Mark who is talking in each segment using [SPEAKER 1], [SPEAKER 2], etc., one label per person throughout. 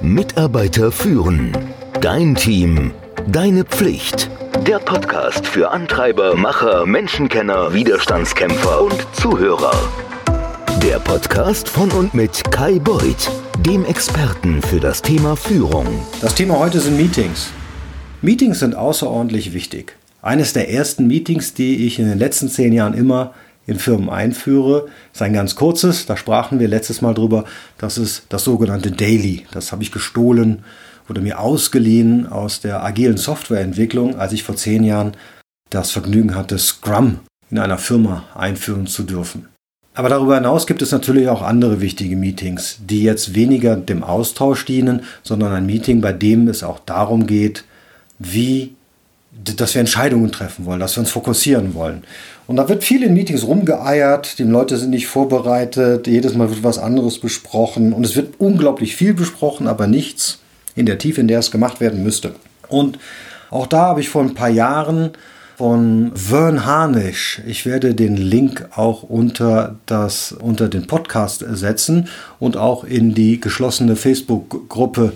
[SPEAKER 1] Mitarbeiter führen. Dein Team. Deine Pflicht. Der Podcast für Antreiber, Macher, Menschenkenner, Widerstandskämpfer und Zuhörer. Der Podcast von und mit Kai Beuth, dem Experten für das Thema Führung.
[SPEAKER 2] Das Thema heute sind Meetings. Meetings sind außerordentlich wichtig. Eines der ersten Meetings, die ich in den letzten zehn Jahren immer in Firmen einführe, ist ein ganz kurzes. Da sprachen wir letztes Mal drüber. Das ist das sogenannte Daily. Das habe ich gestohlen oder mir ausgeliehen aus der agilen Softwareentwicklung, als ich vor zehn Jahren das Vergnügen hatte, Scrum in einer Firma einführen zu dürfen. Aber darüber hinaus gibt es natürlich auch andere wichtige Meetings, die jetzt weniger dem Austausch dienen, sondern ein Meeting, bei dem es auch darum geht, wie dass wir Entscheidungen treffen wollen, dass wir uns fokussieren wollen. Und da wird viel in Meetings rumgeeiert, die Leute sind nicht vorbereitet, jedes Mal wird was anderes besprochen und es wird unglaublich viel besprochen, aber nichts in der Tiefe, in der es gemacht werden müsste. Und auch da habe ich vor ein paar Jahren von Vern Harnisch. Ich werde den Link auch unter, das, unter den Podcast setzen und auch in die geschlossene Facebook-Gruppe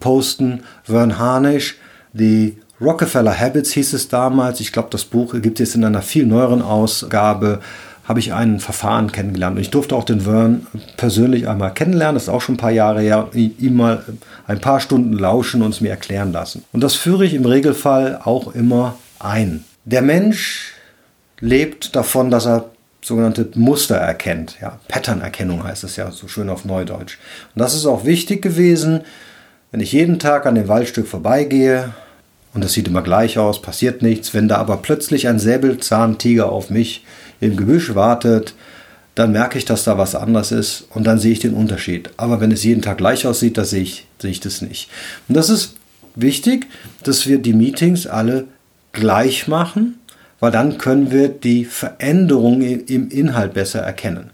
[SPEAKER 2] posten. Vern Harnisch, die Rockefeller Habits hieß es damals. Ich glaube, das Buch gibt es in einer viel neueren Ausgabe. Habe ich ein Verfahren kennengelernt. Und ich durfte auch den Vern persönlich einmal kennenlernen. Das ist auch schon ein paar Jahre her. Ihm mal ein paar Stunden lauschen und es mir erklären lassen. Und das führe ich im Regelfall auch immer ein. Der Mensch lebt davon, dass er sogenannte Muster erkennt. Ja, Pattern-Erkennung heißt es ja so schön auf Neudeutsch. Und das ist auch wichtig gewesen, wenn ich jeden Tag an dem Waldstück vorbeigehe und es sieht immer gleich aus, passiert nichts. Wenn da aber plötzlich ein Säbelzahntiger auf mich im Gebüsch wartet, dann merke ich, dass da was anderes ist und dann sehe ich den Unterschied. Aber wenn es jeden Tag gleich aussieht, da sehe ich, sehe ich das nicht. Und das ist wichtig, dass wir die Meetings alle gleich machen, weil dann können wir die Veränderung im Inhalt besser erkennen.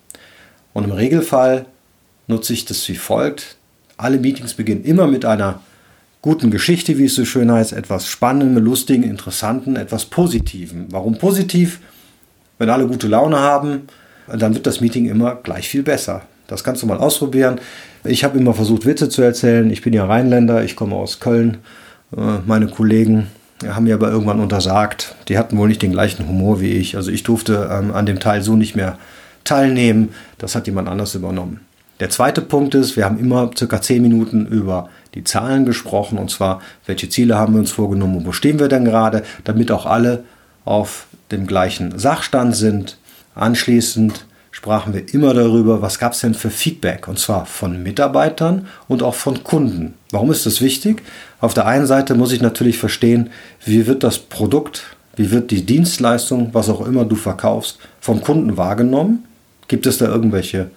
[SPEAKER 2] Und im Regelfall nutze ich das wie folgt. Alle Meetings beginnen immer mit einer guten Geschichte, wie es so schön heißt, etwas Spannendem, Lustigen, Interessanten, etwas Positivem. Warum positiv? Wenn alle gute Laune haben, dann wird das Meeting immer gleich viel besser. Das kannst du mal ausprobieren. Ich habe immer versucht, Witze zu erzählen. Ich bin ja Rheinländer, ich komme aus Köln. Äh, meine Kollegen haben mir aber irgendwann untersagt. Die hatten wohl nicht den gleichen Humor wie ich. Also ich durfte ähm, an dem Teil so nicht mehr teilnehmen. Das hat jemand anders übernommen. Der zweite Punkt ist, wir haben immer circa zehn Minuten über die Zahlen gesprochen und zwar, welche Ziele haben wir uns vorgenommen und wo stehen wir denn gerade, damit auch alle auf dem gleichen Sachstand sind. Anschließend sprachen wir immer darüber, was gab es denn für Feedback und zwar von Mitarbeitern und auch von Kunden. Warum ist das wichtig? Auf der einen Seite muss ich natürlich verstehen, wie wird das Produkt, wie wird die Dienstleistung, was auch immer du verkaufst, vom Kunden wahrgenommen? Gibt es da irgendwelche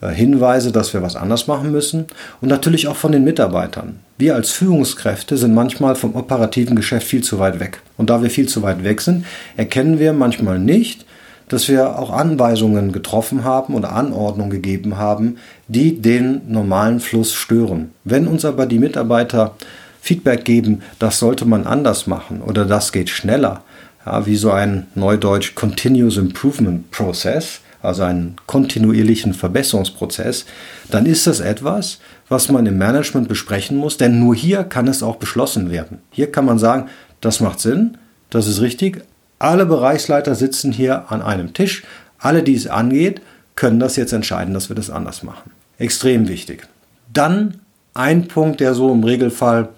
[SPEAKER 2] Hinweise, dass wir was anders machen müssen und natürlich auch von den Mitarbeitern. Wir als Führungskräfte sind manchmal vom operativen Geschäft viel zu weit weg. Und da wir viel zu weit weg sind, erkennen wir manchmal nicht, dass wir auch Anweisungen getroffen haben oder Anordnungen gegeben haben, die den normalen Fluss stören. Wenn uns aber die Mitarbeiter Feedback geben, das sollte man anders machen oder das geht schneller, ja, wie so ein neudeutsch Continuous Improvement Process, also einen kontinuierlichen Verbesserungsprozess, dann ist das etwas, was man im Management besprechen muss, denn nur hier kann es auch beschlossen werden. Hier kann man sagen, das macht Sinn, das ist richtig. Alle Bereichsleiter sitzen hier an einem Tisch. Alle, die es angeht, können das jetzt entscheiden, dass wir das anders machen. Extrem wichtig. Dann ein Punkt, der so im Regelfall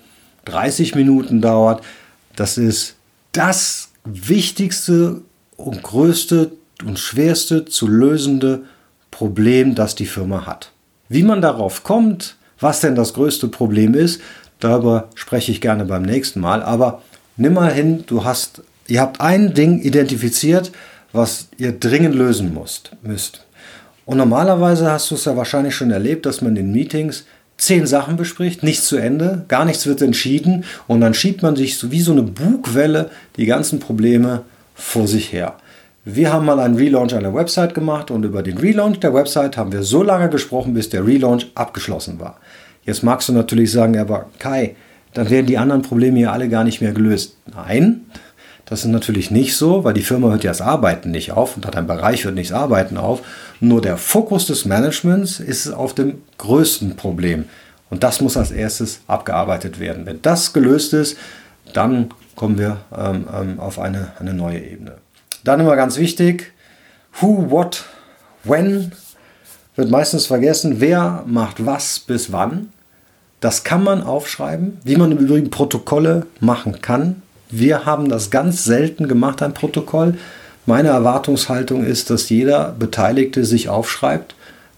[SPEAKER 2] 30 Minuten dauert. Das ist das wichtigste und größte und schwerste zu lösende Problem, das die Firma hat. Wie man darauf kommt, was denn das größte Problem ist, darüber spreche ich gerne beim nächsten Mal. Aber nimm mal hin, du hast, ihr habt ein Ding identifiziert, was ihr dringend lösen müsst. müsst. Und normalerweise hast du es ja wahrscheinlich schon erlebt, dass man in Meetings zehn Sachen bespricht, nichts zu Ende, gar nichts wird entschieden und dann schiebt man sich so wie so eine Bugwelle die ganzen Probleme vor sich her. Wir haben mal einen Relaunch einer Website gemacht und über den Relaunch der Website haben wir so lange gesprochen, bis der Relaunch abgeschlossen war. Jetzt magst du natürlich sagen, aber Kai, dann werden die anderen Probleme ja alle gar nicht mehr gelöst. Nein, das ist natürlich nicht so, weil die Firma hört ja das Arbeiten nicht auf und hat ein Bereich hört nicht das Arbeiten auf. Nur der Fokus des Managements ist auf dem größten Problem. Und das muss als erstes abgearbeitet werden. Wenn das gelöst ist, dann kommen wir ähm, ähm, auf eine, eine neue Ebene. Dann immer ganz wichtig, who, what, when wird meistens vergessen, wer macht was bis wann. Das kann man aufschreiben, wie man im Übrigen Protokolle machen kann. Wir haben das ganz selten gemacht, ein Protokoll. Meine Erwartungshaltung ist, dass jeder Beteiligte sich aufschreibt,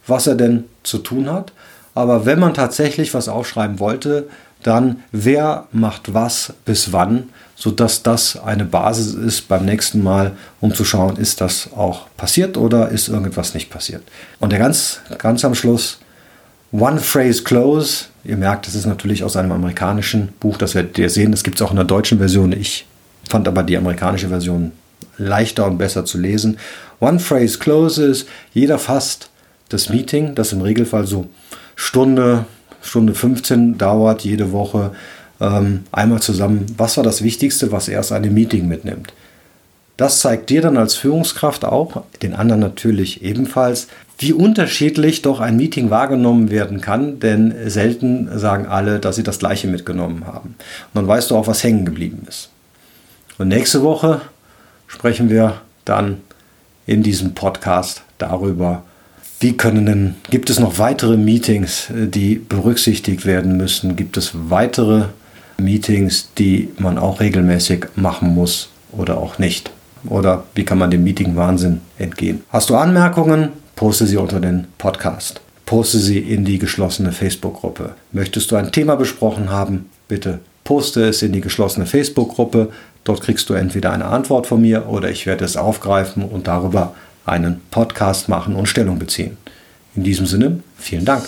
[SPEAKER 2] was er denn zu tun hat. Aber wenn man tatsächlich was aufschreiben wollte, dann wer macht was bis wann, sodass das eine Basis ist beim nächsten Mal, um zu schauen, ist das auch passiert oder ist irgendwas nicht passiert. Und der ganz, ganz am Schluss, One Phrase Close. Ihr merkt, das ist natürlich aus einem amerikanischen Buch, das werdet ihr sehen. Das gibt es auch in der deutschen Version. Ich fand aber die amerikanische Version leichter und besser zu lesen. One Phrase Close ist, jeder fasst das Meeting, das im Regelfall so Stunde, Stunde 15 dauert jede Woche, ähm, einmal zusammen, was war das Wichtigste, was er aus einem Meeting mitnimmt. Das zeigt dir dann als Führungskraft auch, den anderen natürlich ebenfalls, wie unterschiedlich doch ein Meeting wahrgenommen werden kann, denn selten sagen alle, dass sie das gleiche mitgenommen haben. Und dann weißt du auch, was hängen geblieben ist. Und nächste Woche sprechen wir dann in diesem Podcast darüber, wie können denn, gibt es noch weitere Meetings, äh, die berücksichtigt werden müssen? Gibt es weitere Meetings, die man auch regelmäßig machen muss oder auch nicht? Oder wie kann man dem Meeting-Wahnsinn entgehen? Hast du Anmerkungen? Poste sie unter den Podcast. Poste sie in die geschlossene Facebook-Gruppe. Möchtest du ein Thema besprochen haben? Bitte poste es in die geschlossene Facebook-Gruppe. Dort kriegst du entweder eine Antwort von mir oder ich werde es aufgreifen und darüber einen Podcast machen und Stellung beziehen. In diesem Sinne, vielen Dank.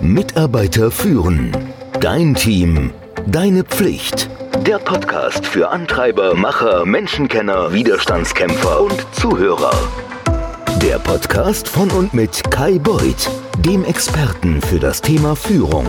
[SPEAKER 1] Mitarbeiter führen. Dein Team. Deine Pflicht. Der Podcast für Antreiber, Macher, Menschenkenner, Widerstandskämpfer und Zuhörer. Der Podcast von und mit Kai Beuth, dem Experten für das Thema Führung.